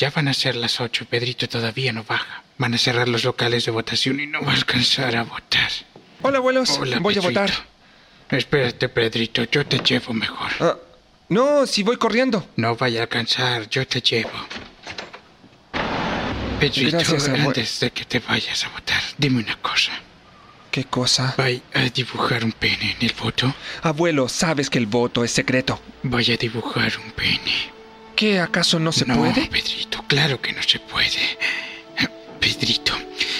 Ya van a ser las ocho. Pedrito todavía no baja. Van a cerrar los locales de votación y no va a alcanzar a votar. Hola, abuelos. Hola, voy a votar. Espérate, Pedrito. Yo te llevo mejor. Ah, no, si voy corriendo. No vaya a alcanzar. Yo te llevo. Pedrito, Gracias, antes de que te vayas a votar, dime una cosa. ¿Qué cosa? ¿Voy a dibujar un pene en el voto? Abuelo, sabes que el voto es secreto. Voy a dibujar un pene. ¿Qué acaso no se no, puede? Pedrito, claro que no se puede. Pedrito,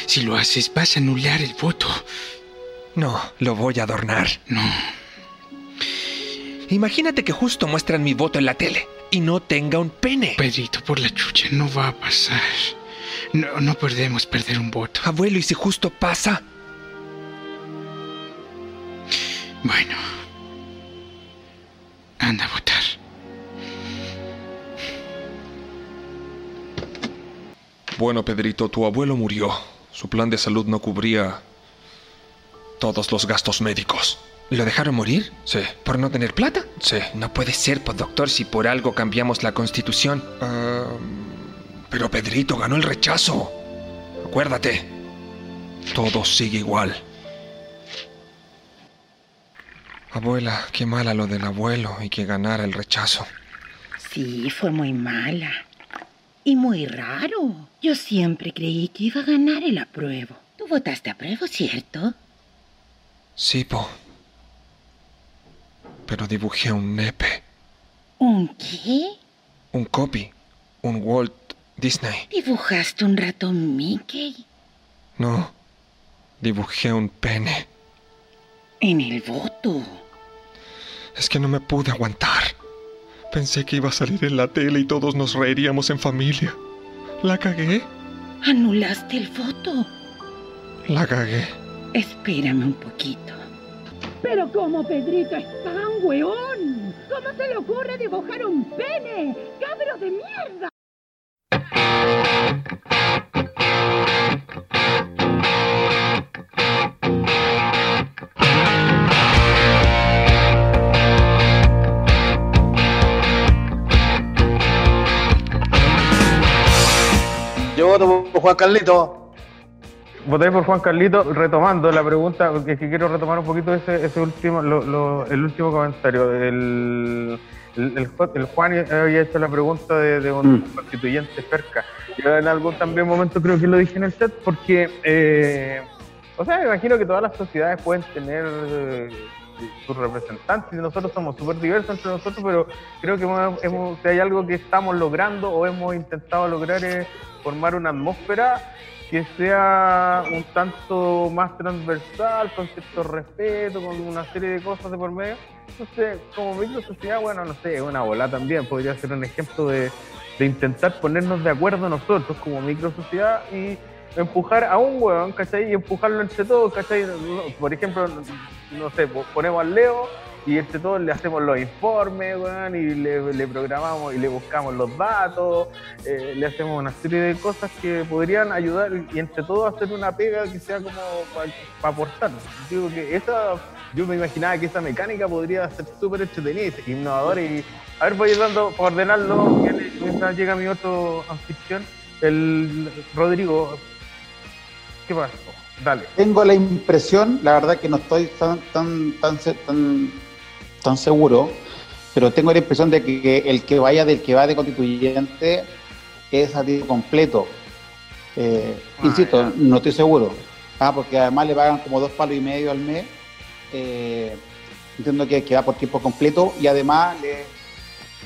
si lo haces vas a anular el voto. No, lo voy a adornar. No, Imagínate que justo muestran mi voto en la tele y no tenga un pene. Pedrito, por la chucha, no va a pasar. No, no podemos perder un voto. Abuelo, ¿y si justo pasa? Bueno, anda a votar. Bueno, Pedrito, tu abuelo murió. Su plan de salud no cubría todos los gastos médicos. ¿Lo dejaron morir? Sí. ¿Por no tener plata? Sí. No puede ser, pues, doctor, si por algo cambiamos la constitución. Ah, pero Pedrito ganó el rechazo. Acuérdate. Todo sigue igual. Abuela, qué mala lo del abuelo y que ganara el rechazo. Sí, fue muy mala. Y muy raro. Yo siempre creí que iba a ganar el apruebo. Tú votaste apruebo, ¿cierto? Sí, po. Pero dibujé un nepe, ¿Un qué? un copy, un Walt Disney. ¿Dibujaste un ratón Mickey? No, dibujé un pene. En el voto. Es que no me pude aguantar. Pensé que iba a salir en la tele y todos nos reiríamos en familia. La cagué, ¿Anulaste el voto? la cagué. Espérame un poquito. Pero como Pedrito es tan weón, ¿cómo se le ocurre dibujar un pene? ¡Cabro de mierda! Voto por Juan Carlito. Voté por Juan Carlito, retomando la pregunta, porque es que quiero retomar un poquito ese, ese último, lo- lo- el último comentario. El, el, el Ju- el Juan había hecho la pregunta de, de un constituyente cerca. Yo en algún también momento creo que lo dije en el chat, porque, eh, o sea, me imagino que todas las sociedades pueden tener eh, sus representantes, nosotros somos súper diversos entre nosotros, pero creo que hemos, hemos- si hay algo que estamos logrando o hemos intentado lograr es formar una atmósfera que sea un tanto más transversal, con cierto respeto, con una serie de cosas de por medio. Entonces, como micro sociedad, bueno, no sé, una bola también podría ser un ejemplo de, de intentar ponernos de acuerdo nosotros como micro sociedad y empujar a un huevón, ¿cachai? Y empujarlo entre todos, ¿cachai? Por ejemplo, no, sé, po- ponemos al Leo y entre todos le hacemos los informes, weón, y le, programamos y le buscamos los datos, eh, le hacemos una serie de cosas que podrían ayudar y entre todos hacer una pega que sea como para aportar. Digo que esa, yo me imaginaba que esa mecánica podría ser súper entretenida innovadora y a ver, voy dando, para ordenarlo, mientras llega mi otro anfitrión, el Rodrigo. ¿Qué pasó? Dale. Tengo la impresión, la verdad que no estoy tan, tan, tan, tan, tan seguro, pero tengo la impresión de que, que el que vaya del que va de constituyente es a tiempo completo. Eh, Ah, insisto, ya. no estoy seguro. Ah, porque además le pagan como dos palos y medio al mes. Eh, entiendo que, que va por tiempo completo y además le,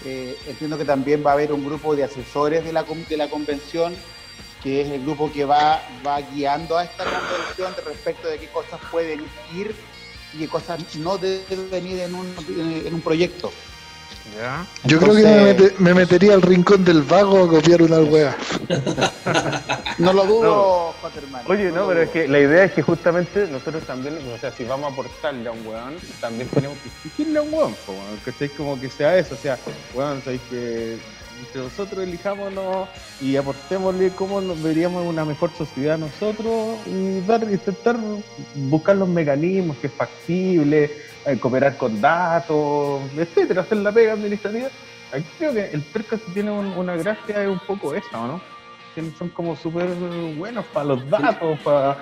eh, entiendo que también va a haber un grupo de asesores de la, de la convención que es el grupo que va, va guiando a esta convención de respecto de qué cosas pueden ir y qué cosas no deben ir en un, en un proyecto. ¿Ya? Yo creo que me, metería al rincón del vago a copiar una weá. No lo dudo, Juan hermano. Oye, no, pero es que la idea es que justamente nosotros también, o sea, si vamos a aportarle a un weón, también tenemos que exigirle a un weón, po, weón, ¿cachai? Como que sea eso, o sea, weón, sabéis que entre nosotros elijámonos y aportémosle cómo nos veríamos una mejor sociedad nosotros y dar, intentar buscar los mecanismos que es factible, eh, cooperar con datos, etcétera, hacer la pega administrativa Aquí creo que el perca si tiene un- una gracia es un poco esa, ¿o no? Que son como súper buenos para los datos, para,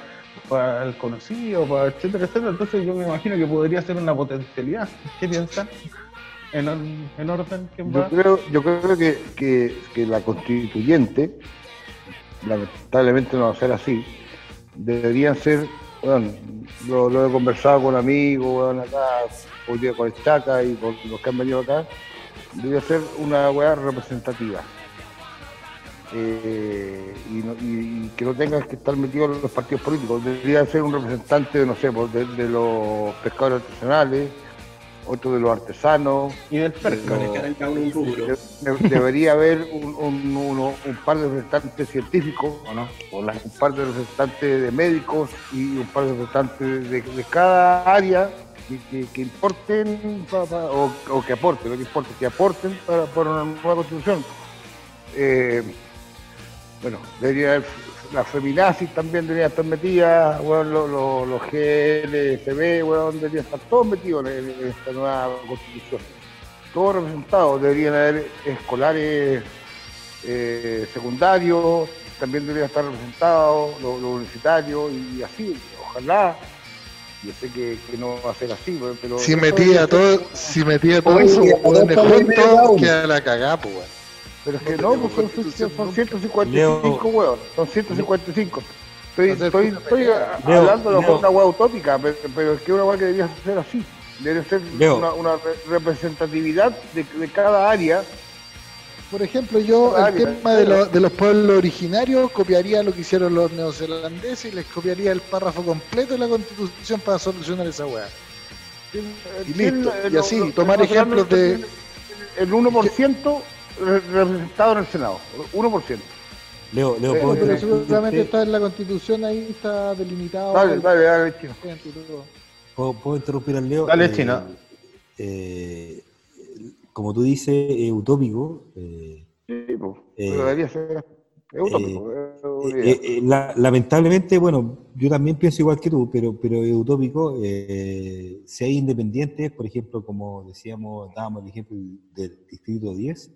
para el conocido, para etcétera, etcétera. Entonces yo me imagino que podría ser una potencialidad. ¿Qué piensan? En, or- en orden, ¿quién Yo creo, yo creo que, que, que la constituyente, lamentablemente no va a ser así, deberían ser, bueno, lo, lo he conversado con amigos, bueno, acá, hoy día con el Chaca y con los que han venido acá, debería ser una weá representativa. Eh, y, no- y- y que no tengan que estar metidos los partidos políticos. Debería ser un representante, no sé, pues, de, de los pescadores artesanales, otro de los artesanos, Y del de uno un rubro. de- debería haber un, un- uno- un par de representantes científicos, ¿o no? O la- un par de representantes de médicos y un par de representantes de, de cada área que, que- que importen pa- pa- o, o que aporten, lo que importa, que aporten para, para una nueva constitución. Eh, bueno, debería haber, las feminazis también deberían estar metidas, bueno, los, los, los GLSB, bueno, deberían estar todos metidos en, en esta nueva constitución todos representados, deberían haber escolares eh, secundarios, también deberían estar representados los, los universitarios y así, ojalá. Yo sé que, que no va a ser así, pero-. Si metía todo, si metía todo eso medio cada juntos, queda la cagá, pues, weón. Pero es que no no, pues son, son nunca. 155 huevos, son 155. Estoy, Hacer estoy, estoy. Leo, hablando de una hueá utópica, pero, pero es que una hueá que debería ser así. Debe ser Leo. una, una re- representatividad de, de cada área Por ejemplo, yo el tema de, lo- de los pueblos originarios copiaría lo que hicieron los neozelandeses y les copiaría el párrafo completo de la constitución para solucionar esa weá. Y listo. Y así, tomar ejemplos de- El 1% re- representado en el Senado. 1%. Leo, Leo, Eh, ¿puedo pero seguramente está en la constitución, ahí está delimitado. Dale, el- dale, dale, chino. ¿Puedo, puedo interrumpir al Leo? Dale, Eh, Chino. eh, como tú dices, es utópico. eh, Sí, pues, Eh, pero debería ser. Es utópico. Eh, eh, la- lamentablemente, bueno, yo también pienso igual que tú, pero, pero es utópico. eh, si hay independientes, por ejemplo, como decíamos, dábamos el ejemplo del Distrito 10,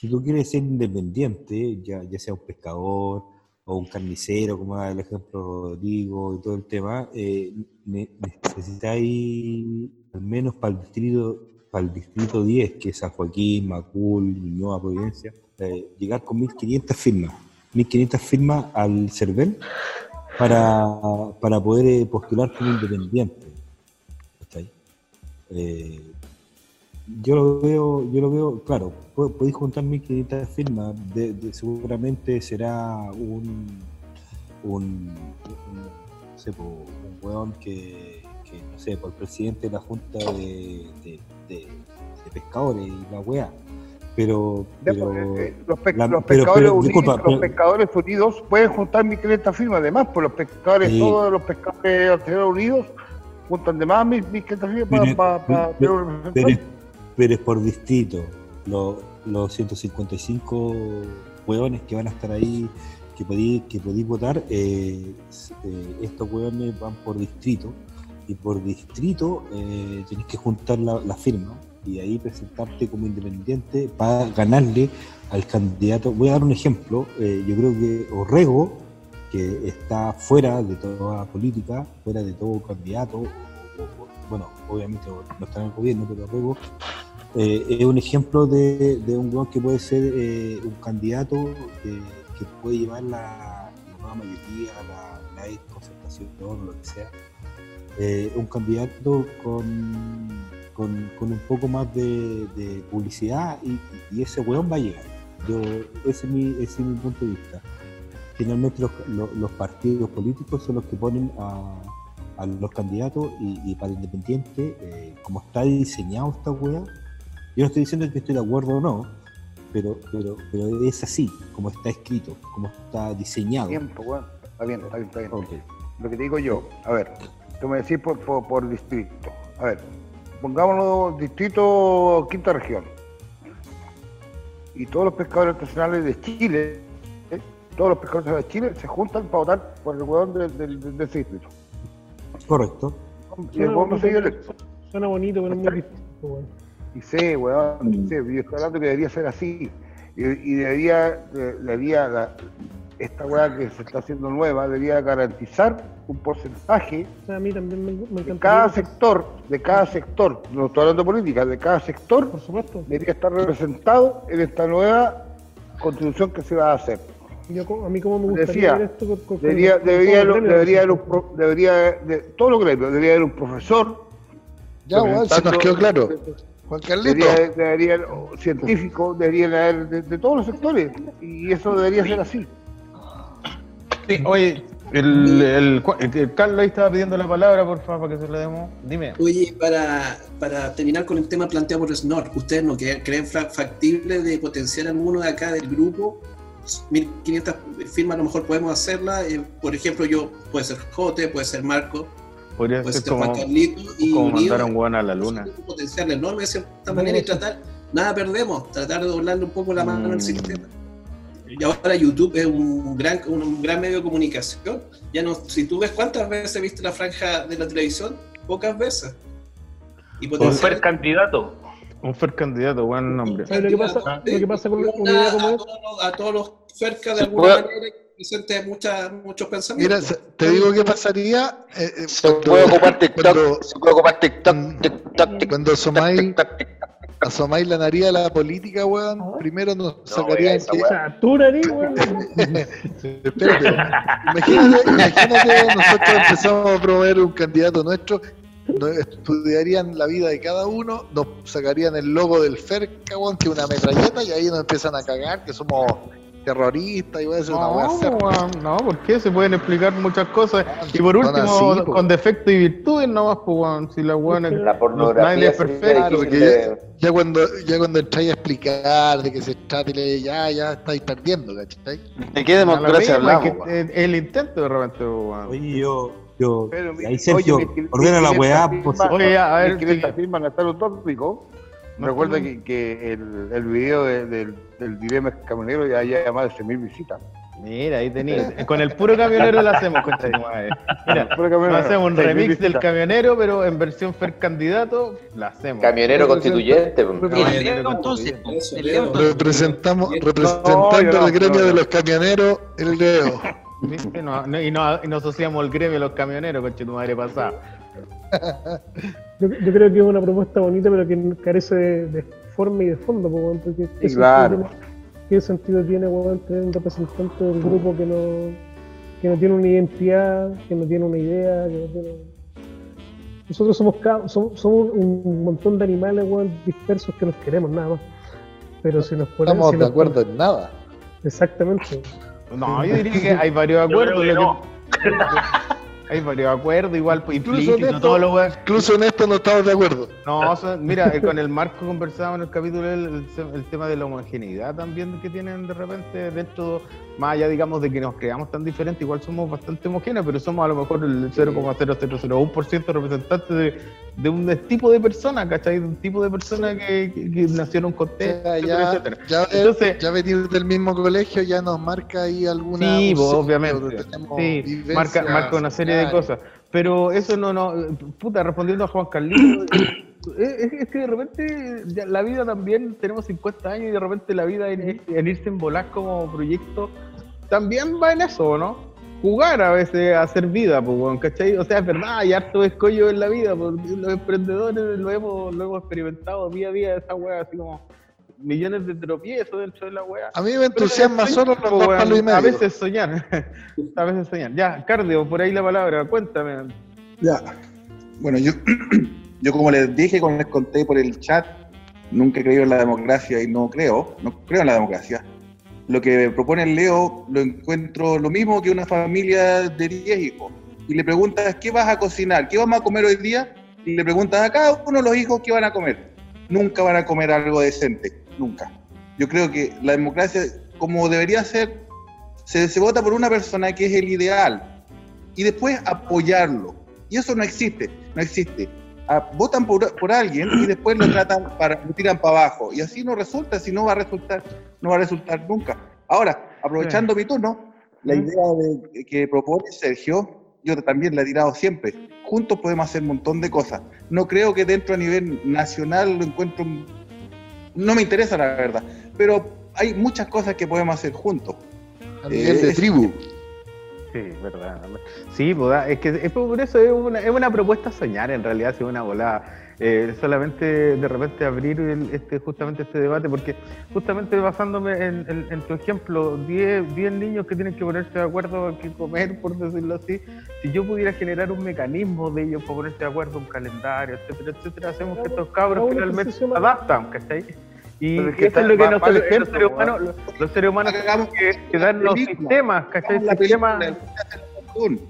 si tú quieres ser independiente, ya, sea un pescador o un carnicero, como da el ejemplo Rodrigo y todo el tema, eh, ne- necesitáis, al menos para el distrito para el distrito 10, que es San Joaquín, Macul, Ñuñoa, Providencia, eh, llegar con 1.500 firmas. 1.500 firmas al CERVEL para, para poder postular como independiente. Eh, yo lo veo, yo lo veo, claro, po- podéis juntar 1.500 firmas, de, de- seguramente será un, un, un, no sé, un weón que, que, no sé, por el presidente de la Junta de, de, Pescadores y la weá. Pero, eh, los, pe- la- los pescadores pero, unidos, disculpa, los pescadores unidos pueden juntar 1.500 firmas además, pues los pescadores, todos los pescadores artesanos unidos juntan de más 1.500 firmas para, para, para pero- es- por distrito. Los, los 155 hueones que van a estar ahí, que podéis que podéis votar, eh, eh, estos hueones van por distrito. Y por distrito eh, tenés que juntar la, la firma y ahí presentarte como independiente para ganarle al candidato. Voy a dar un ejemplo. eh, yo creo que Orrego, que está fuera de toda política, fuera de todo candidato, bueno, obviamente no está en el gobierno, pero Orrego eh, es un ejemplo de, de un weón que puede ser eh, un candidato que, que puede llevar la, nueva mayoría, la, la concertación, lo que sea. Eh, un candidato con, con, con un poco más de, publicidad y, ese weón va a llegar. Yo, ese, es mi, es mi punto de vista. Finalmente los, los- los partidos políticos son los que ponen a, a los candidatos y, y para independiente, eh, como está diseñado esta weá, yo no estoy diciendo que estoy de acuerdo o no, pero, pero, pero es así, como está escrito, como está diseñado. Bien, pues, bueno, está bien, está bien, está bien. Lo que te digo yo, a ver, tú me decís por, por, por distrito. A ver, pongámonos distrito quinta región. Y todos los pescadores artesanales de Chile, ¿eh? todos los pescadores artesanales de Chile se juntan para votar por el hueón de, de- de- de ese distrito. Correcto. Y el hueón no se dio electo. Suena bonito, pero es muy ¿Cachai? Y sé, weón, y sé, yo estoy hablando que debería ser así. Y, y debería, de- debería la- esta weá que se está haciendo nueva, debería garantizar un porcentaje O sea, a mí también me, me de cada sector, de cada sector, no estoy hablando de política, de cada sector, Por supuesto. debería estar representado en esta nueva constitución que se va a hacer. Yo, a mí como me gustaría Decía, ver esto con, con- Debería, con- debería, todo debería, haber por un pro- debería de todos los gremios, debería haber un profesor, Ya, weón, se nos quedó claro. Juan Carlito. debería, debería haber científicos, deberían haber de, de todos los sectores, y eso debería ser así. Sí, oye, el, el, el- el Carlos ahí estaba pidiendo la palabra, por favor, para que se la demos. Dime. Oye, para, para terminar con el tema planteado por Snor, ¿ustedes no creen fra- factible de potenciar alguno de acá del grupo? 1500 firmas a lo mejor podemos hacerla. eh, por ejemplo, yo, puede ser Jote, puede ser Marco, Podría puede ser como, y como unido, mandar a un weón a la luna. potenciarla enorme de cierta manera y tratar, nada perdemos, tratar de doblarle un poco la mano al Mm. sistema. Y ahora YouTube es un gran, un, un gran medio de comunicación. Ya no, si tú ves cuántas veces viste la franja de la televisión, pocas veces. Y Un fer candidato. Un fer candidato, buen nombre. ¿Sabes lo que pasa, lo que pasa con una idea como a, todos los- a todos los cerca de alguna puede- manera presente muchos Mira, pensamientos. se- te digo qué pasaría. eh, eh, Se puede ocupar TikTok, cuando- se puede ocupar TikTok, TikTok, Cuando asomáis, asomáis la nariz a la política, weón, primero nos sacarían esa que. O sea, tú, nariz, weón. Espérate, imagínate, imagínate, nosotros empezamos a promover un candidato nuestro, nos estudiarían la vida de cada uno, nos sacarían el logo del FERCA, weón, que es una metralleta, y ahí nos empiezan a cagar que somos terroristas y va a ser una weá No, weón, no, porque se pueden explicar muchas cosas. Y por último, así, con defectos y virtudes nomás, pues. Si la weón no- nadie es perfecto. Claro, porque difícil ya, ya cuando ya cuando entráis a explicar de qué se trata, y le- ya, ya estáis perdiendo, ¿cachai? ¿De qué democracia misma, hablamos? que- el intento de repente, pues, weón. Oye, yo, yo, Pero, ahí Sergio, oye, ordena la weá, por. Oye, a ver, mil quinientas sí. firmas no No Recuerda que, que el, el video de- del, del dilema camionero ya lleva más de 100.000 visitas. Mira, ahí tenías. Con el puro camionero lo hacemos, concha de tu madre. Mira, Puro camionero, no hacemos un 6.000 remix del camionero, pero en versión Fer candidato, la hacemos. Camionero constituyente. Camionero El Leo entonces, El. Representamos, representando no, el gremio no, de los camioneros, el Leo. Y, no, y nos asociamos al gremio de los camioneros, concha de tu madre pasada. Yo, yo creo que es una propuesta bonita, pero que carece de, de forma y de fondo, porque ¿qué, claro. sentido tiene, ¿qué sentido tiene weón, tener un representante del grupo que no, que no tiene una identidad, que no tiene una idea, que no tiene... Nosotros somos, somos, somos un montón de animales weón, dispersos que nos queremos nada más. Pero si nos ponemos... Estamos si de nos acuerdo en nada. Exactamente. No, yo diría que hay varios Yo acuerdos. creo que lo no. Hay varios acuerdos, igual, pues, Incluso en implícito, esto- todo lo weón. Incluso en esto no estamos de acuerdo. No, o sea, mira, con el Marco conversábamos en el capítulo el, el, el tema de la homogeneidad también que tienen de repente dentro, más allá digamos de que nos creamos tan diferentes, igual somos bastante homogéneos, pero somos a lo mejor el 0,0001% representantes de, de un tipo de persona, ¿cachai? De un tipo de persona que, que, que nació en un O contexto, sea, etcétera, ya, etcétera. ya, Entonces- ya venir del mismo colegio ya nos marca ahí alguna. Sí, pues, obviamente. Sí, marca, marca una serie de cosas. Pero eso no, no, puta, respondiendo a Juan Carlitos, es, es- es que de repente ya la vida también, tenemos 50 años y de repente la vida en, en irse en volar como proyecto también va en eso, ¿no? Jugar a veces a hacer vida, pues, ¿cachai? O sea, es verdad, hay harto escollo en la vida, porque los emprendedores lo hemos, lo hemos experimentado día a día, esa weá, así como millones de tropiezos dentro de la weá. A mí me entusiasma solo los palos y medio. A veces soñar, a veces soñar. Ya, Cardio, por ahí la palabra, cuéntame. Ya. Bueno, yo, yo como les dije, como les conté por el chat, nunca he creído en la democracia y no creo, no creo en la democracia. Lo que propone el Leo lo encuentro lo mismo que una familia de 10 hijos. Y le preguntas, ¿qué vas a cocinar? ¿Qué vamos a comer hoy día? Y le preguntas a cada uno de los hijos qué van a comer. Nunca van a comer algo decente, nunca. Yo creo que la democracia, como debería ser, se, se vota por una persona que es el ideal y después apoyarlo. Y eso no existe, no existe. Votan por, por alguien y después lo tratan para, lo tiran para abajo. Y así no resulta, si no va a resultar, no va a resultar nunca. Ahora, aprovechando mi turno, la idea de- que propone Sergio, yo también la he tirado siempre. Juntos podemos hacer un montón de cosas. No creo que dentro a nivel nacional lo encuentro. No me interesa la verdad, pero hay muchas cosas que podemos hacer juntos. A nivel de es- tribu. Sí, verdad. Sí, pues, es que es por eso es una, es una propuesta soñar, en realidad, si es una volada. Eh, solamente de repente abrir el- este justamente este debate, porque justamente basándome en, en- en tu ejemplo, 10 10 niños que tienen que ponerse de acuerdo a qué comer, por decirlo así, si yo pudiera generar un mecanismo de ellos para ponerse de acuerdo, un calendario, etcétera, etcétera, hacemos que estos cabros finalmente se adaptan, ¿cachai? Y es que eso es está- lo que nosotros, vale los seres humanos, los, los seres humanos tenemos que, que dar los sistemas, ¿cachai? Hagamos el Jote hace los cartoon.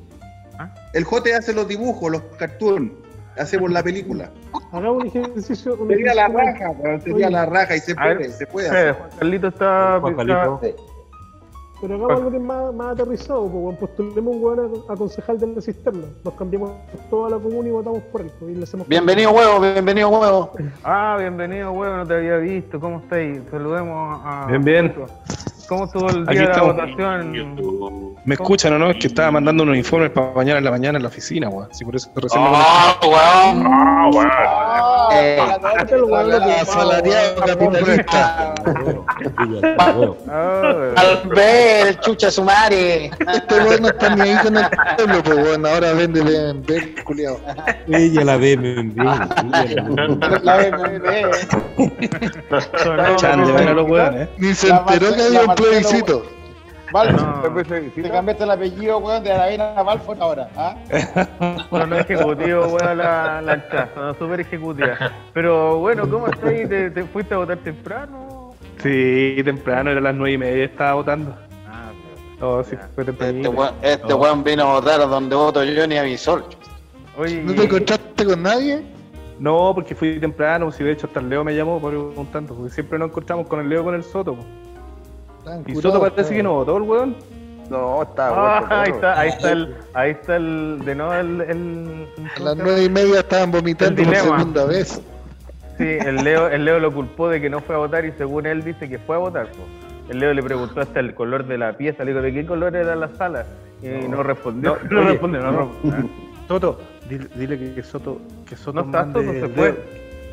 ¿Ah? El Jote hace los dibujos, los cartoon. Hacemos la película. Hagamos un ejercicio. Sería la raja, sería la raja y se A ver, puede, se puede hacer. Juan Carlito está, Juan está- Carlito. Pero hagamos algo que es más, más aterrizado, pues, postulemos un weón a, a concejal de la cisterna. Nos cambiamos toda la comuna y votamos por él. pues, y le hacemos Bienvenido, huevo, bienvenido, huevo. Ah, bienvenido, huevo, no te había visto. ¿Cómo estáis? Saludemos a. Bien, bien. ¿Cómo estuvo el día Aquí de la votación? ¿Me escuchan o no? Es que estaba mandando unos informes para mañana en la mañana en la oficina, weón. Sí, por eso recién me Ah, weón. Ah, weón. Eh, La asalariado capitalista. Ah, Albert, chucha su madre. Este weón no está ni ahí con el pueblo, pues weón. Ahora vende BMW, culiao. Ella la ve, me envía. La BMB. Chan, de ver a los weones, eh. Ni se enteró que había un plebiscito. No. te cambiaste el apellido, weón, de Aravena a ahora. ¿ah? Bueno, no ejecutivo, weón, la, la chaza, no, súper ejecutiva. Pero bueno, ¿cómo estáis? ¿Te, te fuiste a votar temprano? Sí, temprano, era las nueve y media, estaba votando. Ah, Oh, sí, fue Este tempranito. weón, este Oh. weón vino a votar donde voto yo ni avisó. Oye, ¿No te encontraste con nadie? No, porque fui temprano, si de hecho hasta el Leo me llamó preguntando, porque siempre nos encontramos con el Leo con el Soto. Y Soto parece que no votó el weón. No, está Ah, ahí está, ahí está el, ahí está el, de nuevo el, el, A las nueve y media estaban vomitando por segunda vez. Sí, el Leo, el Leo lo culpó de que no fue a votar y según él dice que fue a votar. El Leo le preguntó hasta el color de la pieza, le dijo, ¿de qué color era la sala? Y no, respondió. No, oye, respondió, no, no. respondió. Soto, dile, dile que, que Soto, que Soto No está, Soto, se fue. dedo.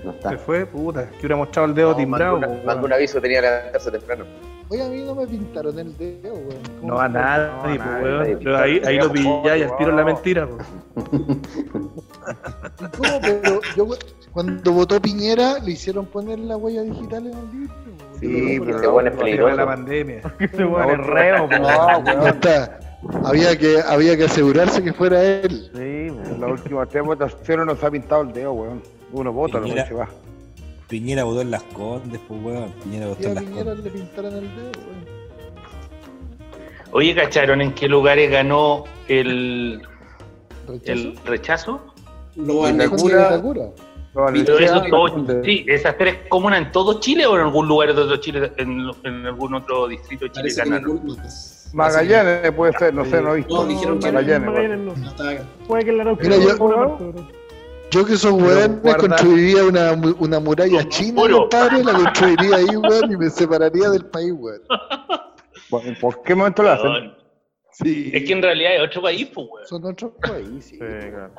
No está. Se fue, puta, que hubiera mostrado el dedo No, timbrado. mandó un aviso, tenía que levantarse temprano. Oye, a mí no me pintaron el dedo, weón. ¿Cómo No a nadie, No, pues, weón. Pero ahí, ahí lo pilláis, al tiro la mentira. ¿Y ¿Cómo? Pero yo, cuando votó Piñera, le hicieron poner la huella digital en el libro. weón. Sí, pero weón es Llegó peligroso. la pandemia. Weón es reo. No, Ya weón. está. Había que, había que asegurarse que fuera él. Sí. En las últimas tres votaciones nos ha pintado el dedo, weón. Uno vota, no se va. Piñera votó en las condes, pues weón. Piñera votó en las Piñera condes. le pintaron el dedo, weón. Oye, ¿cacharon en qué lugares ganó el, ¿Rechazo? el rechazo? Lo ¿En van Vitacura? Pero eso todo, sí, esas tres comunas en todo Chile o en algún lugar de otro Chile, en, en algún otro distrito de Chile Parece ganaron. más. Magallanes puede ser, no sé, no he visto. No, dijeron que. Magallanes. Magallanes no. No. Puede que el Arauco Mira, yo- que soy weón, me construiría una, una muralla china, Puro. compadre, la construiría ahí, weón, y me separaría del país, weón. ¿Por, por qué momento lo hacen? Sí. Es que en realidad es otro país, pues, weón. Son otros países. Sí, claro.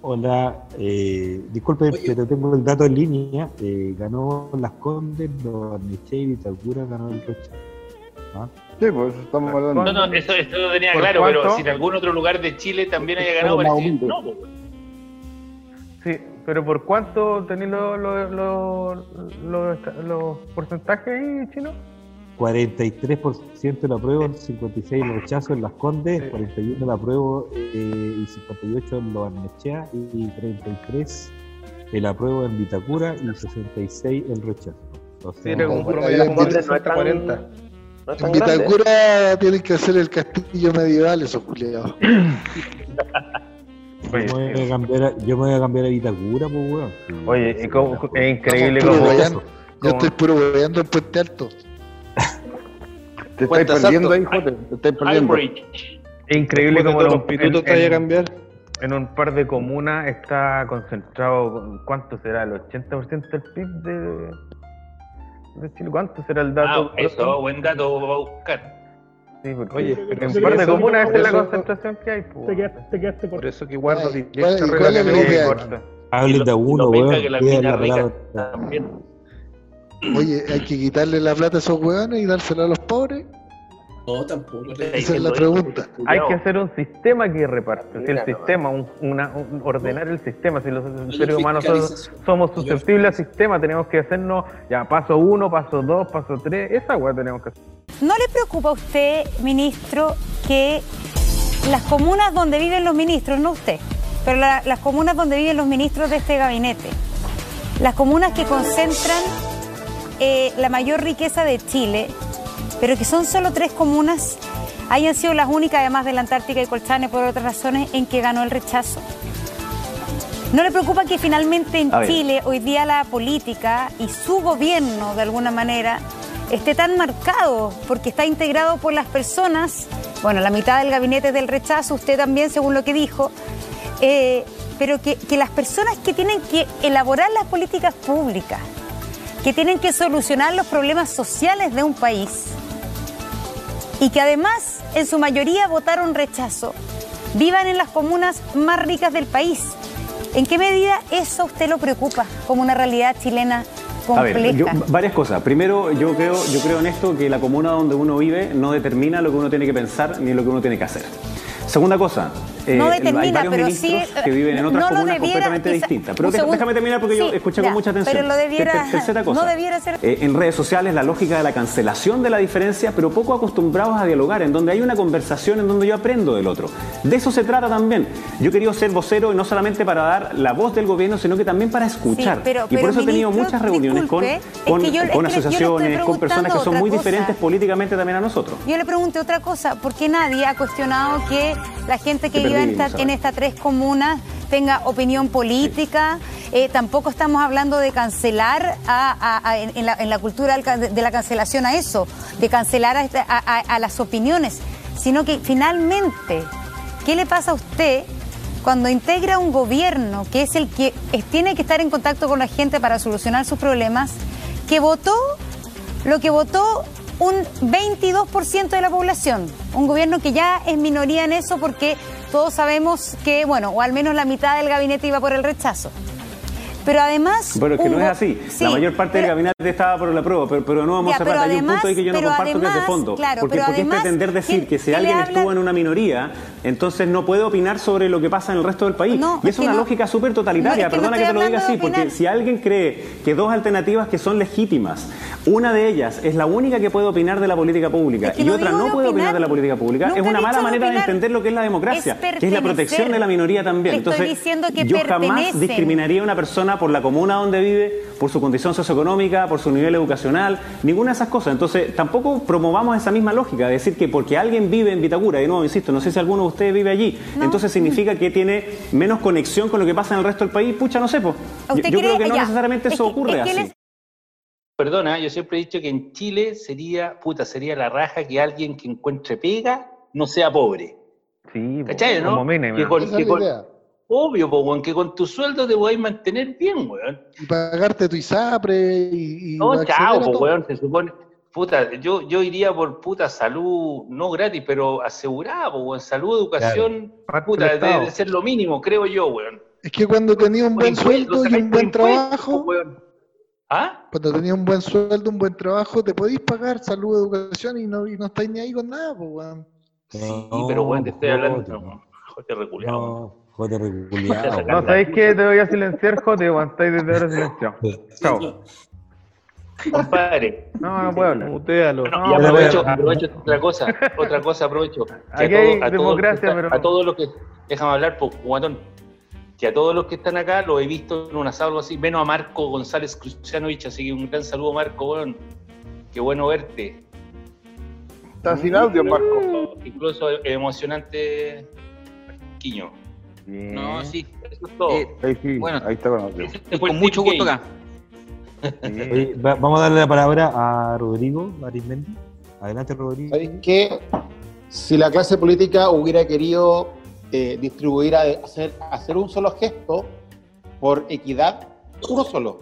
Hola, eh, disculpe, Oye. pero tengo el dato en línea. Eh, ganó Las Condes, Barnechea y Vitacura ganó el rechazo. ¿Ah? Sí, pues eso estamos hablando. No, no, eso, eso lo tenía ¿Por claro, pero si en algún otro lugar de Chile también haya ganado, parece no, pues, weón. Sí, pero ¿por cuánto tenéis los los los los- los porcentajes ahí, chino? 43% el apruebo, 56% el rechazo en Las Condes, 41% el apruebo eh, y 58% en Lo Barnechea y 33% el apruebo en Vitacura y 66% el rechazo. O sea, Tiene un promedio de 60-40. No es En tan grande. Vitacura tienen que hacer el castillo medieval, esos culiados. yo, me voy a cambiar a, yo me voy a cambiar a Vitacura, pues weón. Oye, cómo- es increíble cómo, weyando. Yo estoy puro weyando en Puente Alto. Te estáis perdiendo ahí, joder. Te estáis perdiendo. Es increíble cómo los pitutos en- te vaya a cambiar. en un par de comunas está concentrado, ¿cuánto será? ¿El 80% del PIB de, de Chile? ¿Cuánto será el dato? Ah, eso, buen dato para buscar. Sí, porque Oye, en pero un si par de eso- comunas esa es la eso- concentración que hay. Te quedaste, te quedaste corto. Por eso que guardo Ay, directa ¿cuál- y cuál es la relativamente idea? corta. Hablen de uno, weón. que la cuiden mina la rica palabra. también. Oye, hay que quitarle la plata a esos hueones y dársela a los pobres. No, tampoco. Esa es la pregunta. Hay que hacer un sistema que reparte. Si el sistema, un- una- un- ordenar el sistema. Si los seres humanos somos, somos susceptibles al sistema, tenemos que hacernos ya paso uno, paso dos, paso tres. Esa weá tenemos que hacer. ¿No le preocupa a usted, ministro, que las comunas donde viven los ministros, no usted, pero la- las comunas donde viven los ministros de este gabinete, las comunas que concentran eh, la mayor riqueza de Chile, pero que son solo tres comunas, hayan sido las únicas, además de la Antártica y Colchane, por otras razones, en que ganó el rechazo? ¿No le preocupa que finalmente en. Chile hoy día la política y su gobierno, de alguna manera, esté tan marcado porque está integrado por las personas, bueno, la mitad del gabinete es del rechazo, usted también, según lo que dijo, eh, pero que, que las personas que tienen que elaborar las políticas públicas, que tienen que solucionar los problemas sociales de un país y que además en su mayoría votaron rechazo, vivan en las comunas más ricas del país. ¿En qué medida eso a usted lo preocupa como una realidad chilena A ver, compleja? yo- varias cosas. Primero, yo creo, yo creo en esto que la comuna donde uno vive no determina lo que uno tiene que pensar ni lo que uno tiene que hacer. Segunda cosa, eh, No determina, pero sí, que viven en no otras lo comunas debiera, completamente quizá- distintas. Pero segundo. déjame terminar porque yo escuché ya, con mucha atención. pero lo debiera- Ter- tercera cosa. no debiera ser- Eh, en redes sociales la lógica de la cancelación de la diferencia, pero poco acostumbrados a dialogar, en donde hay una conversación en donde yo aprendo del otro. De eso se trata también. Yo he querido ser vocero y no solamente para dar la voz del gobierno, sino que también para escuchar. Sí, pero- y por pero, eso he tenido muchas reuniones con, disculpe, con, yo- asociaciones, con personas que son muy cosa. diferentes políticamente también a nosotros. Yo le pregunté otra cosa, ¿por qué nadie ha cuestionado que la gente que En, esta- en estas tres comunas tenga opinión política? Eh, tampoco estamos hablando de cancelar a- a- a- en, la, en la cultura de, la cancelación a eso, de cancelar a, las opiniones, sino que finalmente, ¿qué le pasa a usted cuando integra un gobierno que es el que tiene que estar en contacto con la gente para solucionar sus problemas, que votó lo que votó un 22% de la población. Un gobierno que ya es minoría en eso porque todos sabemos que, bueno, o al menos la mitad del gabinete iba por el rechazo. Pero además... Bueno, es que no es así. Sí, la mayor parte del pero- gabinete estaba por la prueba, pero, pero no vamos Ya, a pero Hay un además- punto ahí que yo no pero comparto que es de además, fondo. claro, porque pero porque es además, pretender decir ¿qué- que si alguien estuvo en una minoría, entonces no puede opinar sobre lo que pasa en el resto del país. No, y es una no. lógica súper totalitaria. No, es que no Perdona que, te lo diga así, porque si alguien cree que dos alternativas que son legítimas, una de ellas es la única que puede opinar de la política pública Es que y otra no de puede opinar opinar. de la política pública, es una mala manera de entender lo que es la democracia, que es la protección de la minoría también. Entonces, yo jamás discriminaría a una persona por la comuna donde vive, por su condición socioeconómica, por su nivel educacional, ninguna de esas cosas. Entonces, tampoco promovamos esa misma lógica de decir que porque alguien vive en Vitacura, y de nuevo insisto, no sé si alguno de ustedes vive allí, entonces significa que tiene menos conexión con lo que pasa en el resto del país. Pucha, no sé, pues. Yo, ¿Usted yo creo que no ya, necesariamente es eso que- ocurre es que así. Perdona, yo siempre he dicho que en Chile sería, puta, sería la raja que alguien que encuentre pega no sea pobre. Sí, ¿Cachai, no? como mínimo. Que con- Esa que es la con- idea. Obvio, po, weón, que con tu sueldo te podáis mantener bien, weón. Y pagarte tu ISAPRE y. y No, chao, po, weón, se supone. Puta, yo, yo iría por puta salud, no gratis, pero asegurada, po, weón. Salud, educación, puta, debe ser lo mínimo, creo yo, weón. Es que cuando tenías un buen sueldo y un buen trabajo, weón. ¿Ah? cuando tenías un buen sueldo, un buen trabajo, te podís pagar salud, educación y no, y no estáis ni ahí con nada, pues, weón. Sí, pero weón, te estoy hablando. No, joder, reculeado. Reculeado. No, ¿sabéis qué? Te voy a silenciar, Jote. Estáis desde ahora silenciado. Chao. Compadre. No, no puedo hablar. Mutealo. Bueno, No, y aprovecho, aprovecho otra cosa, otra cosa aprovecho. Que Aquí a, hay todo- a todos los que democracia, están- pero a todos los que, déjame hablar, po, guatón, que a todos los que están acá los he visto en un asado así, menos a Marco González Crucianovich, así que un gran saludo Marco, weón. Qué bueno verte. Está sin audio, Marco. Incluso emocionante, Quiño. No, sí. Eso es todo. Eh, Ahí sí, Bueno. ahí está con fue con mucho gusto acá. Oye, va- vamos a darle la palabra a Rodrigo Arismendi. Adelante, Rodrigo. ¿Sabéis qué? Si la clase política hubiera querido eh, distribuir, a, hacer, hacer un solo gesto por equidad, uno solo,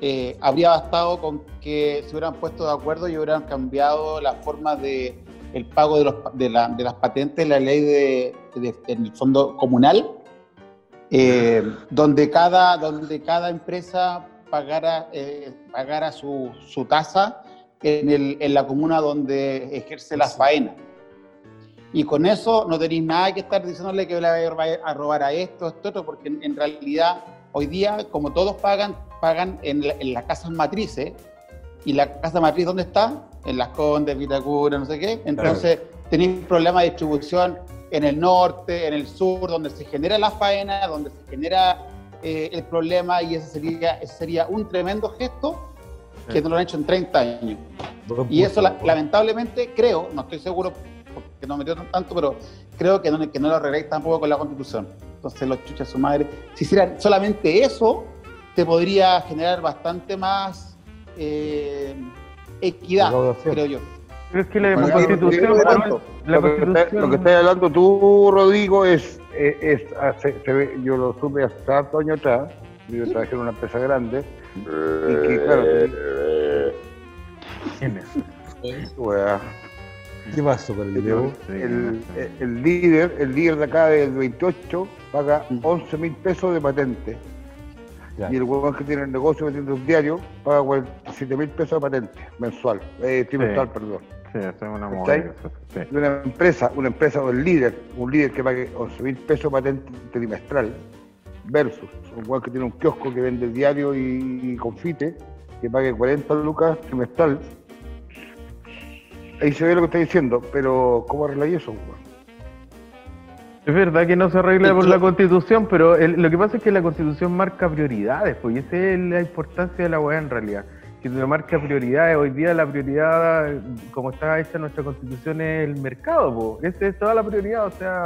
eh, habría bastado con que se hubieran puesto de acuerdo y hubieran cambiado las formas de el pago de, los, de, la- de las patentes, la ley de, de- en el fondo comunal, eh, donde, cada, donde cada empresa pagara, eh, pagara su, su tasa en, el- en la comuna donde ejerce la faena. Y con eso no tenéis nada que estar diciéndole que le va a- a robar a esto, esto, otro, porque en, en realidad hoy día, como todos pagan, pagan en, la- en las casas matrices, y la casa matriz, ¿dónde está? En Las Condes, Vitacura, no sé qué. Entonces, tenéis un problema de distribución en el norte, en el sur, donde se genera la faena, donde se genera eh, el problema, y ese sería, ese sería un tremendo gesto que no lo han hecho en 30 años. Y eso, la- lamentablemente, creo, no estoy seguro porque no me metió tanto, pero creo que no, que no lo arregláis tampoco con la Constitución. Entonces, los chuchas su madre, si hicieran solamente eso, te podría generar bastante más eh, equidad, creo yo. Pero es que la Bueno, constitución, lo que- Manuel, la lo, que está- lo que estás hablando tú, Rodrigo, es, eh, es, ah, se- se ve- yo lo supe hace tantos años atrás, yo trabajé en una empresa grande, y que claro, ¿Quién es? ¿Qué pasó con el el, el- el líder, el líder de acá del 28 paga 11 mil pesos de patente. Y el huevón que tiene el negocio vendiendo un diario paga 47 mil pesos de patente mensual, eh, trimestral, Sí. perdón. Sí, esa es una. Sí. Una empresa, una empresa o el líder, un líder que pague 11 mil pesos de patente trimestral versus un huevón que tiene un kiosco que vende diario y, y confite que pague 40 lucas trimestral. Ahí se ve lo que está diciendo, pero ¿cómo arregláis eso? huevón? Es verdad que no se arregla por la constitución, pero el- lo que pasa es que la constitución marca prioridades, pues y esa es la importancia de la weá en realidad. Que no marca prioridades. Hoy día la prioridad, como está hecha nuestra constitución, es el mercado, pues. Esa es toda la prioridad, o sea,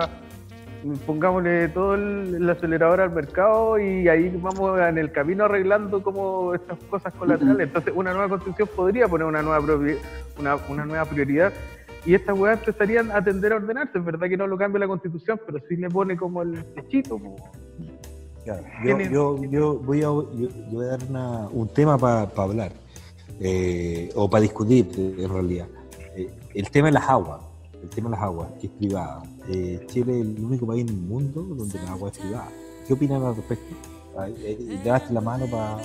pongámosle todo el, el acelerador al mercado y ahí vamos en el camino arreglando como estas cosas colaterales. Entonces, una nueva constitución podría poner una nueva, una, una nueva prioridad y estas weas empezarían a tender a ordenarse. Es verdad que no lo cambia la constitución, pero sí le pone como el techito. Claro, yo, yo, yo voy a, yo, voy a dar una- un tema para hablar, eh, o para discutir en realidad. Eh, el tema de las aguas, el tema de las aguas, que es privada. Eh, Chile es el único país en el mundo donde la agua es privada. ¿Qué opinan al respecto? Levaste la mano para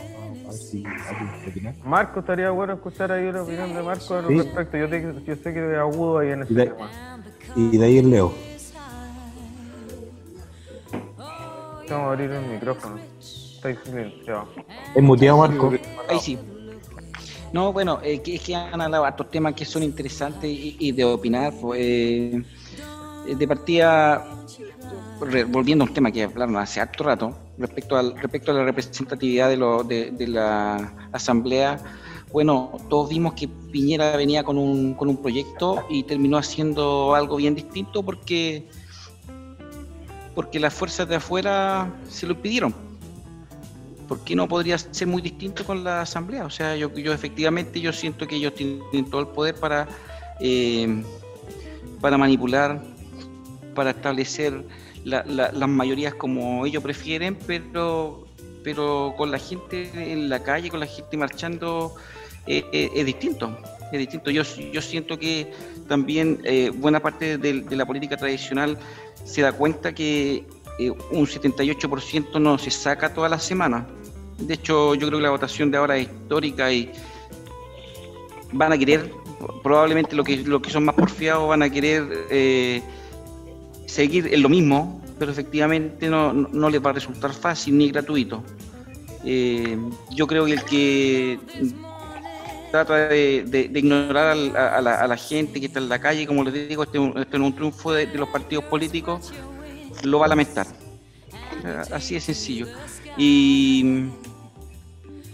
ver si alguien. Marco, estaría bueno escuchar ahí la opinión de Marco al Sí. respecto. Yo, te- yo sé que es agudo ahí en ese Y de, tema. y de ahí el Leo. Vamos a abrir el micrófono. Estáis silenciado. ¿Es muteado, Marco? Ahí sí. No, bueno, eh, que es que han hablado hartos temas que son interesantes y, y de opinar. pues, eh, de partida, volviendo a un tema que hablaron hace harto rato, respecto, al, respecto a la representatividad de, lo, de, la asamblea, bueno, todos vimos que Piñera venía con un, con un proyecto y terminó haciendo algo bien distinto porque, porque las fuerzas de afuera se lo impidieron. ¿por qué no podría ser muy distinto con la asamblea? O sea, yo, yo efectivamente yo siento que ellos tienen todo el poder para, eh, para manipular, para establecer la- la- las mayorías como ellos prefieren, pero, pero con la gente en la calle, con la gente marchando, eh, eh, es distinto. Es distinto. Yo, yo siento que también eh, buena parte de, la política tradicional se da cuenta que un 78% no se saca toda la semana. De hecho, yo creo que la votación de ahora es histórica y van a querer, probablemente lo que, lo que son más porfiados van a querer seguir en lo mismo, pero efectivamente no, no- les va a resultar fácil ni gratuito. Eh, yo creo que el que trata de, ignorar a, a la, a la gente que está en la calle, como les digo, este, este es un triunfo de, de los partidos políticos, lo va a lamentar. Así de sencillo. Y,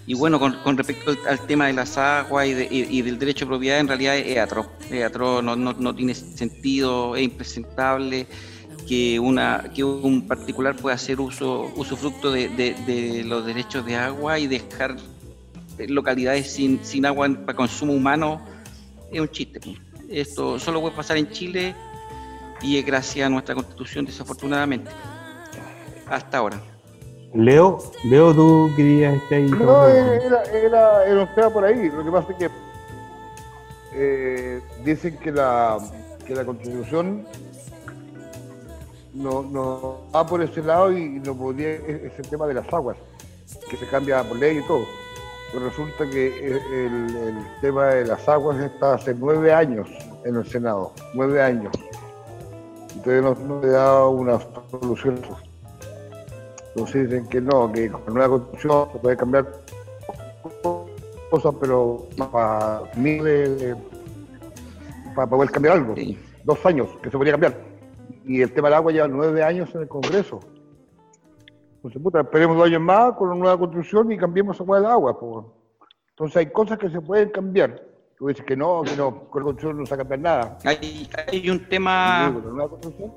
y bueno, con, con respecto al, tema de las aguas y, de- y- del derecho de propiedad, en realidad es atroz. Es atroz, no, tiene sentido, es impresentable que, una, que un particular pueda hacer uso usufructo de, de- los derechos de agua y dejar localidades sin, sin agua para consumo humano. Es un chiste. pues. Esto solo puede pasar en Chile y es gracias a nuestra constitución, desafortunadamente. Hasta ahora. Leo, Leo, tú querías estar ahí. No, era, era, era un tema por ahí. Lo que pasa es que eh, dicen que la que la constitución no, no va por ese lado y no podría, es, es el tema de las aguas, que se cambia por ley y todo. Pero resulta que el, el- el tema de las aguas está hace nueve años en el Senado, nueve años. Entonces no, no le da una solución. Entonces dicen que no, que con la nueva constitución se puede cambiar cosas, pero para mí de- para poder cambiar algo. Dos años que se podría cambiar. Y el tema del agua lleva nueve años en el Congreso. Entonces, puta, esperemos dos años más con una nueva construcción y cambiemos agua del agua. Entonces hay cosas que se pueden cambiar. Tú dices que no, que no, con la construcción no se va a cambiar nada. Hay, hay un tema.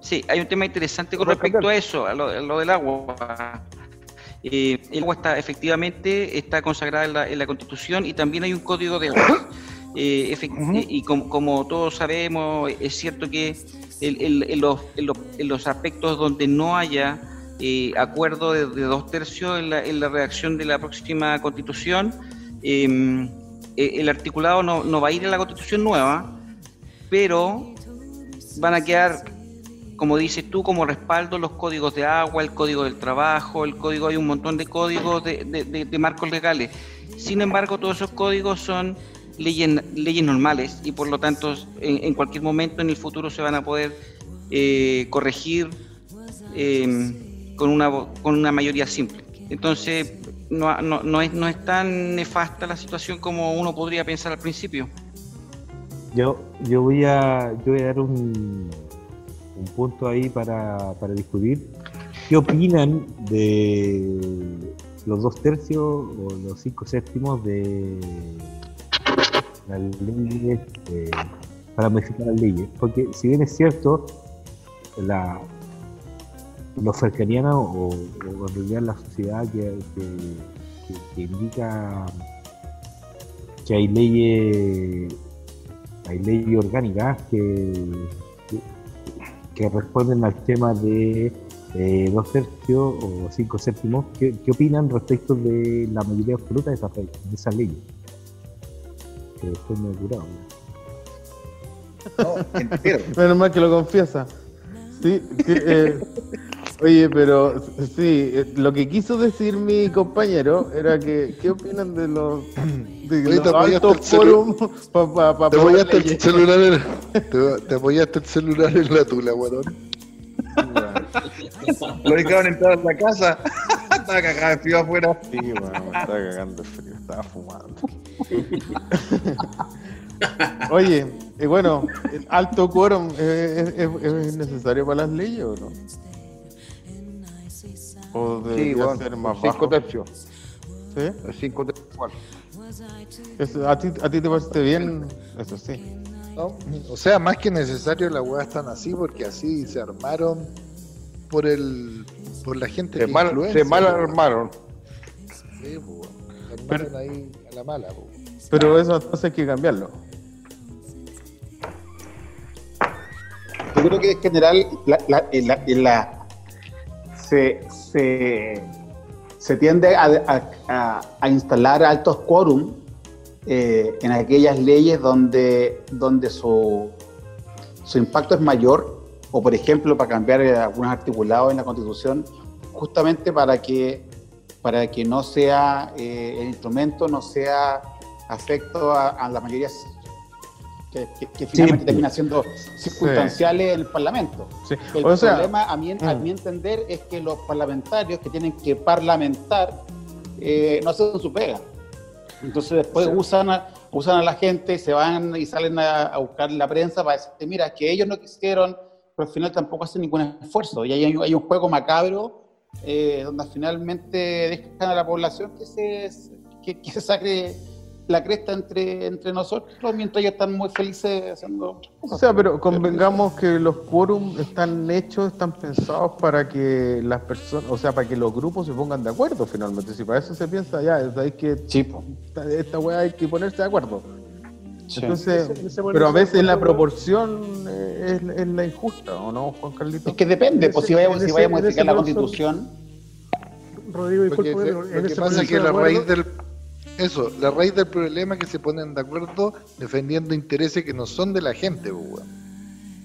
Sí, hay un tema interesante con respecto cambiar. a eso, a lo, a lo del agua. Eh, el agua está efectivamente está consagrada en la, en la Constitución y también hay un código de agua. Eh, eh, y com- como todos sabemos, es cierto que el- el- en, los, en los- en los aspectos donde no haya eh, acuerdo de, de dos tercios en la, en la redacción de la próxima Constitución, eh, el articulado no, va a ir a la Constitución nueva, pero van a quedar, como dices tú, como respaldo los códigos de agua, el código del trabajo, el código, hay un montón de códigos de, marcos legales. Sin embargo, todos esos códigos son leyes, leyes normales y por lo tanto en, en cualquier momento en el futuro se van a poder eh, corregir eh, con una mayoría simple. Entonces, no, no- no es, no es tan nefasta la situación como uno podría pensar al principio. Yo, yo voy a yo voy a dar un, un punto ahí para, para discutir. ¿Qué opinan de los dos tercios o los cinco séptimos de las leyes eh, para modificar las leyes? Porque si bien es cierto, la lo cercaniana o, o en realidad la sociedad que, que- que- que indica que hay leyes hay leyes orgánicas que, que, que responden al tema de eh, dos tercios o cinco séptimos. ¿Qué, qué opinan respecto de la mayoría absoluta de esas, de esas leyes? Que después me he curado. Menos mal que lo confiesa. Sí, sí, eh, oye, pero sí, eh, lo que quiso decir mi compañero era que, ¿qué opinan de los, de Oye, los altos celu- quórum pa- pa- pa Te apoyaste el celular en, te, te apoyaste el celular en la tula, weón. Lo dejaron entrar a la casa. Estaba cagada de frío afuera. Sí, bueno, me estaba cagando de frío, estaba fumando. Oye, eh, bueno, ¿el alto quórum eh, es, es- es necesario para las leyes o no? ¿O debería bueno, ser más cinco bajo? tercios. ¿Sí? El cinco tercios. Eso, ¿a, ti, ¿A ti te parece bien? Eso sí. ¿no? O sea, más que necesario las weas están así porque así se armaron por el por la gente Se que mal, influencia, se mal armaron. Sí, armaron ahí a la mala. Pero eso entonces hay que cambiarlo. Yo creo que en general la, la- en la- en la- se, se, se tiende a, instalar altos quórum eh, en aquellas leyes donde, donde su, su impacto es mayor, o por ejemplo para cambiar algunos articulados en la Constitución, justamente para que, para que no sea eh, el instrumento no sea afecto a, a la mayoría que, que- que finalmente termina siendo circunstanciales en el Parlamento. Sí. El O sea, problema, a mi, a mm. mi entender, es que los parlamentarios que tienen que parlamentar eh, no hacen su pega. Entonces después usan, a, usan a la gente, se van y salen a, a buscar la prensa para decirte, mira, que ellos no quisieron, pero al final tampoco hacen ningún esfuerzo. Y hay, hay un juego macabro eh, donde finalmente dejan a la población que se, que, que se saque la cresta entre, entre nosotros, mientras ellos están muy felices haciendo otras O sea, pero convengamos que los quórum están hechos, están pensados para que las personas, o sea, para que los grupos se pongan de acuerdo finalmente. Si para eso se piensa, ya, es hay que. esta, esta weá hay que ponerse de acuerdo. Entonces, Ese- ese pero a veces la proporción eh, es, es la injusta, ¿o no, Juan Carlito? Es que depende, pues si vaya, si vaya a modificar la constitución. Rodrigo, Lo que, disculpe, lo en que ese pasa es que la raíz del eso, la raíz del problema es que se ponen de acuerdo defendiendo intereses que no son de la gente, weón.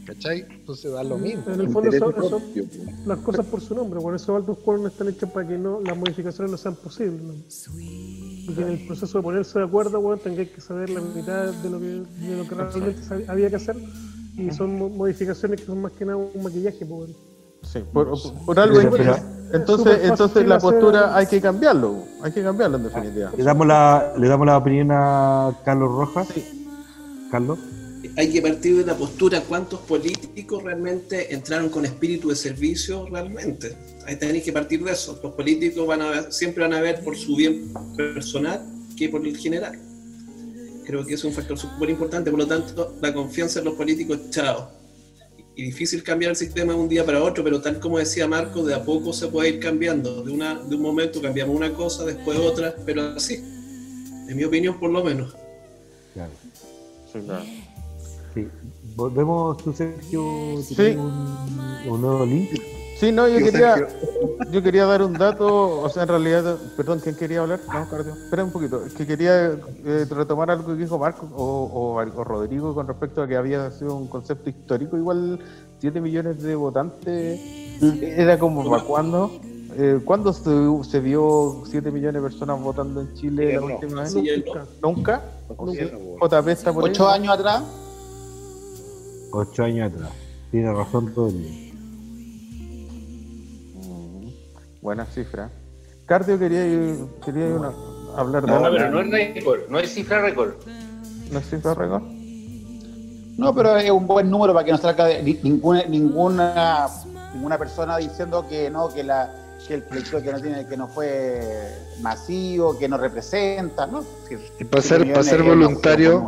¿Cachai? Entonces da lo mismo. En el fondo son, propio, son las cosas por su nombre, por eso Altos Quórum están hechos para que no, las modificaciones no sean posibles. ¿no? Y que en el proceso de ponerse de acuerdo, bueno, tengáis que saber la mitad de lo que, de lo que realmente había que hacer. Y son mo- modificaciones que son más que nada un maquillaje. Pues, bueno. Sí, por, por algo entonces, entonces la hacer- postura hay que cambiarlo, hay que cambiarlo en definitiva. Le damos la, le damos la opinión a Carlos Rojas. Carlos. Hay que partir de la postura cuántos políticos realmente entraron con espíritu de servicio realmente. Ahí tenéis que partir de eso. Los políticos van a ver- siempre van a ver por su bien personal que por el general. Creo que es un factor súper importante, por lo tanto, la confianza en los políticos, chao. Y difícil cambiar el sistema de un día para otro, pero tal como decía Marco, de a poco se puede ir cambiando. De, una, de un momento cambiamos una cosa, después otra, pero así. En mi opinión, por lo menos. Claro. Sí, claro. Sí. Volvemos, tú, Sergio, Sí. ¿tienes un, un nuevo link. Sí, no, yo quería, yo quería dar un dato, o sea, en realidad, perdón, ¿quién quería hablar? No, Cardio, espera un poquito, es que quería eh, retomar algo que dijo Marco o, o- o Rodrigo con respecto a que había sido un concepto histórico, igual 7 millones de votantes, era como para cuándo, eh, ¿cuándo se, se vio 7 millones de personas votando en Chile la no. última vez? Sí, Nunca. ¿Nunca? Nunca. JP está por ahí. Ocho años atrás, Ocho años atrás. Tiene razón todo el Buena cifra. Cardio quería, quería una- hablar de No, pero no es récord, no es cifra récord. ¿No es cifra récord? No, pero es un buen número para que no salga ninguna, ninguna, ninguna persona diciendo que no, que la que el pleito que no tiene, que no fue masivo, que no representa, ¿no? Y para ser, para ser voluntario,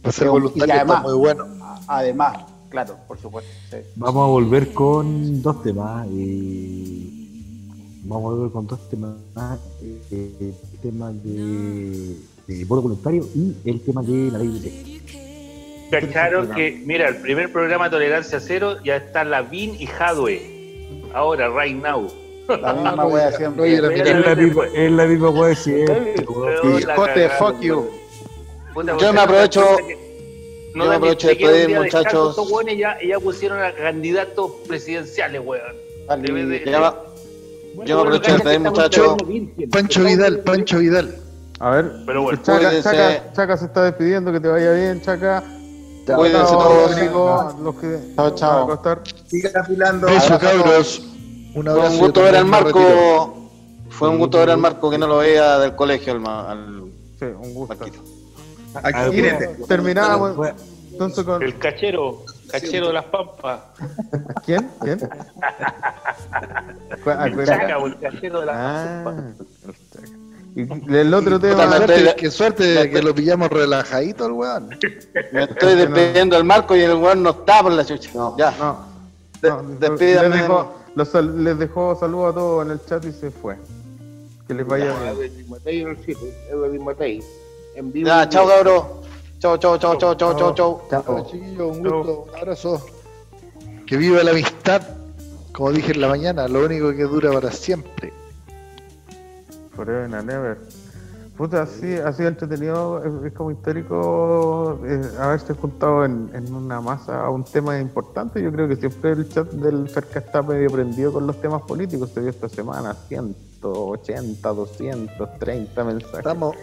para ser Y voluntario además- está muy bueno. Además, claro, por supuesto. sí. Vamos a volver con dos temas. eh, vamos a volver con dos temas. eh, el tema de, de voto voluntario y el tema de la ley de. Cacharon que, mira, el primer programa de Tolerancia Cero ya está Lavín y Jadwe. Ahora, right now. La misma wea siempre. Oye, la Es la misma, es la misma wea siempre. Jote, fuck you. Yo me aprovecho- no yo me aprovecho de pedir, muchachos. Estos ya, ya pusieron a candidatos presidenciales, weón. Ya va- Yo me aprovecho de pedir, muchachos. Pancho Vidal, Pancho Vidal. A ver, Pero bueno, Chaca. Chaca, Chaca se está despidiendo, que te vaya bien, Chaca. Cuídense todos. Rodrigo, los que Chao, chao. van a acostar. Siga afilando. Cabros. Un Fue abrazo. un gusto ver al. Marco. Fue un gusto ver al Marco que no lo veía del colegio al Sí, un gusto. Marquito. Aquí, Terminamos entonces con. El cachero, cachero de las pampas. ¿Quién? ¿Quién? Cu- Chaca, el cachero de las Ah, pampas. y el otro tema. suerte, qué suerte que lo pillamos relajadito al weón. Me estoy despidiendo del Marco y el weón no está por la chucha. ya. No, De- no, despídame. les, dejó, los sal- les dejó saludos a todos en el chat y se fue. Que les vaya bien. Edwin Matei en el sitio, Edwin Matei. En vivo. Ya, chao, cabros. Chao, chao, chao, chao, chao, chao, chao. Chao, chiquillos, un gusto, un abrazo. Que viva la amistad, como dije en la mañana, lo único que dura para siempre. Forever and ever. Puta, sí, ha sido entretenido, es, es como histórico eh, haberse juntado en, en una masa a un tema importante. Yo creo que siempre el chat del Ferca está medio prendido con los temas políticos. Se vio esta semana 180, 230 mensajes. Estamos,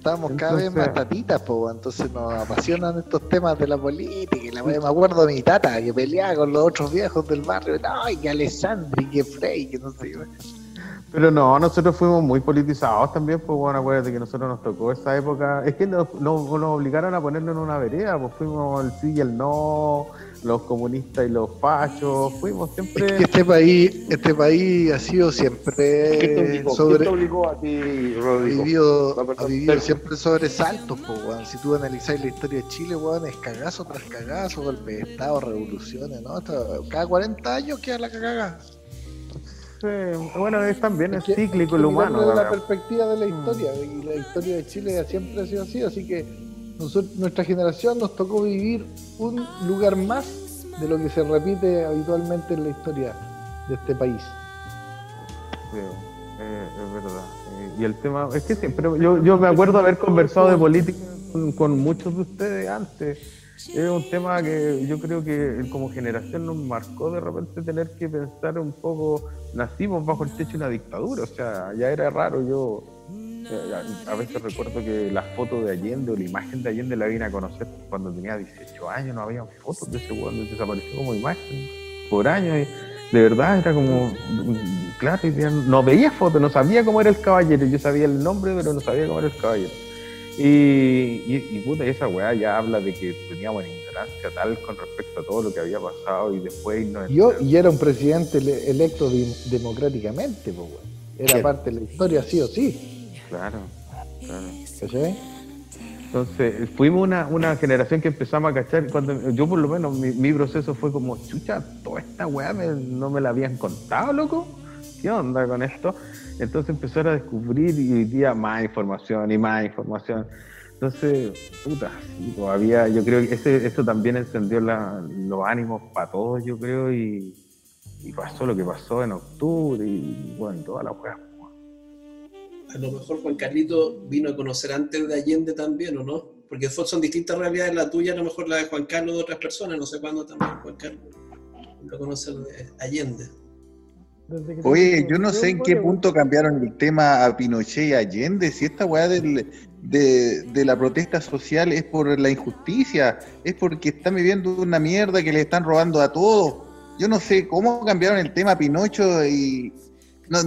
estamos cada vez más tatitas, po, entonces nos apasionan estos temas de la política. Y la me acuerdo de mi tata que peleaba con los otros viejos del barrio. Ay, que Alessandri, que Frey, que no sé. Pero no, nosotros fuimos muy politizados también, pues bueno, acuérdate que nosotros nos tocó esa época. Es que nos, nos- nos obligaron a ponernos en una vereda, pues fuimos el sí y el no, los comunistas y los fachos, fuimos Es siempre. que este país, este país ha sido ¿Quién te siempre obligó? ¿Quién te sobre obligó a ti, ha Rodrigo? vivido, ha vivido siempre sobresaltos, weón. Si tú analizáis la historia de Chile, weón, es cagazo tras cagazo, golpe de estado, revoluciones, ¿no? Esto- cada 40 años queda la cagada. Sí, bueno, es también es cíclico el humano. desde la perspectiva de la Mm. historia, y la historia de Chile siempre ha sido así, así que nosotros, nuestra generación nos tocó vivir un lugar más de lo que se repite habitualmente en la historia de este país. Sí, eh, es verdad. Eh, y el tema, es que siempre, yo, yo me acuerdo haber conversado de política con, muchos de ustedes antes. Es un tema que yo creo que como generación nos marcó de repente tener que pensar un poco, nacimos bajo el techo de una dictadura, o sea, ya era raro, yo a a veces recuerdo que la foto de Allende o la imagen de Allende la vine a conocer cuando tenía 18 años, no había fotos de ese weón, desapareció como imagen por años y de verdad era como, claro, no veía fotos, no sabía cómo era el caballero, yo sabía el nombre pero no sabía cómo era el caballero. Y, y, y puta, esa weá ya habla de que teníamos una ignorancia tal con respecto a todo lo que había pasado y después no Yo, y era un presidente ele- electo de- democráticamente, pues. Era parte de la historia, sí o sí. Claro, claro. ¿Cachai? Entonces, fuimos una, una generación que empezamos a cachar, cuando yo por lo menos, mi, mi proceso fue como, chucha, toda esta weá me- no me la habían contado, loco. ¿Qué onda con esto? Entonces empezar a descubrir y hoy día más información y más información. Entonces, puta, sí, todavía yo creo que ese, eso también encendió la- los ánimos para todos, yo creo, y, y pasó lo que pasó en octubre y bueno, toda la weá. A lo mejor Juan Carlito vino a conocer antes de Allende también, ¿o no? Porque son distintas realidades, la tuya, a lo mejor la de Juan Carlos de otras personas, no sé cuándo también Juan Carlos vino a conocer de Allende. Oye, yo no sé en qué punto cambiaron el tema a Pinochet y Allende, si esta weá del- de, de la protesta social es por la injusticia, es porque están viviendo una mierda que le están robando a todos. Yo no sé cómo cambiaron el tema a Pinocho y... no,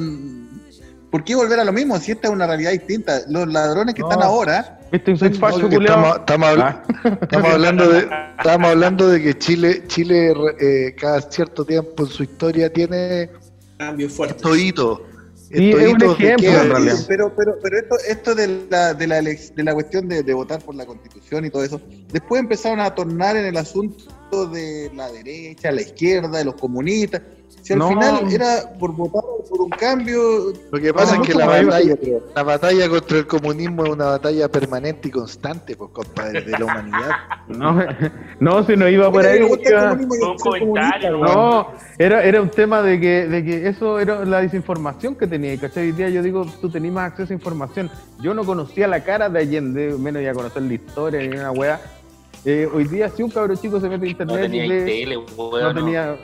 ¿Por qué volver a lo mismo si esta es una realidad distinta? Los ladrones que No. están ahora... Culiao. Estamos, estamos habla- estamos hablando de, estamos hablando de que Chile, Chile eh, cada cierto tiempo en su historia tiene Cambios fuertes. hitos. Sí, es un hitos de ejemplo, que- en realidad. Pero, pero, pero esto, esto de la, de la, de la cuestión de, de votar por la constitución y todo eso, después empezaron a tornar en el asunto de la derecha, la izquierda, de los comunistas. Si al No. final era por votar por un cambio. Lo que pasa no, es que no, la no, batalla, la batalla contra el comunismo es una batalla permanente y constante, pues, compadre, de la humanidad. No, no, si no iba por ahí. iba- comentario, No, era, era un tema de que, de que eso era la desinformación que tenía, ¿cachai? Hoy día yo digo, tú tenías más acceso a información. Yo no conocía la cara de Allende, menos ya conocer la historia ni una weá. Eh, hoy día si un cabro chico se mete a internet No tenía y ve- tele, no weón. tenía...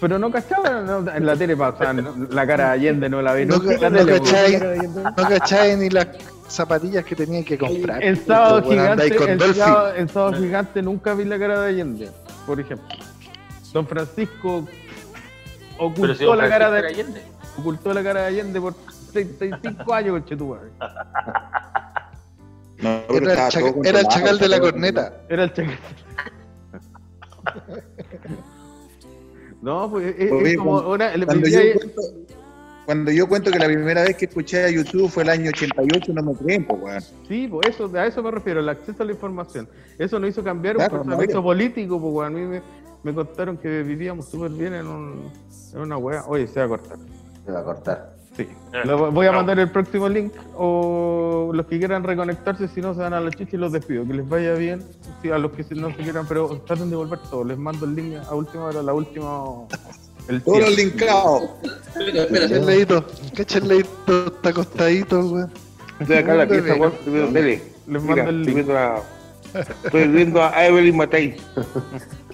Pero no cachaba, no, en la tele pasaban, la cara de Allende no la vi No, nunca no no cachai ni las zapatillas que tenían que comprar. En sábado gigante, en sábado, en sábado gigante nunca vi la cara de Allende, por ejemplo. Don Francisco ocultó Pero si don la cara de Allende. ocultó la cara de Allende por 35 años, conchetumare. No, Era el, chacal, era el chacal de la corneta. Era el chacal. No, pues es, Oye, es como cuando- una. cuando, yo cuento, cuando yo cuento que la primera vez que escuché a YouTube fue el año 88, no me creen, pues, weón. Sí, pues eso, a eso me refiero, el acceso a la información. Eso nos hizo cambiar Claro, un pensamiento no, político, pues weón. a mí me, me contaron que vivíamos súper bien en, un, en una wea. Oye, se va a cortar. Se va a cortar. Sí. Lo- voy a mandar el próximo link o los que quieran reconectarse, si no se van a la chucha y los despido. Que les vaya bien. Sí, a los que no se quieran, pero traten de volver todos. Les mando el link a última hora, la última. El Todos los cierre. linkados. Cacha el leíto, cacha el leíto, está acostadito, weón. Estoy acá en la pieza, weón, estoy viendo tele. Les mando el link. estoy viendo a Evelyn Matei.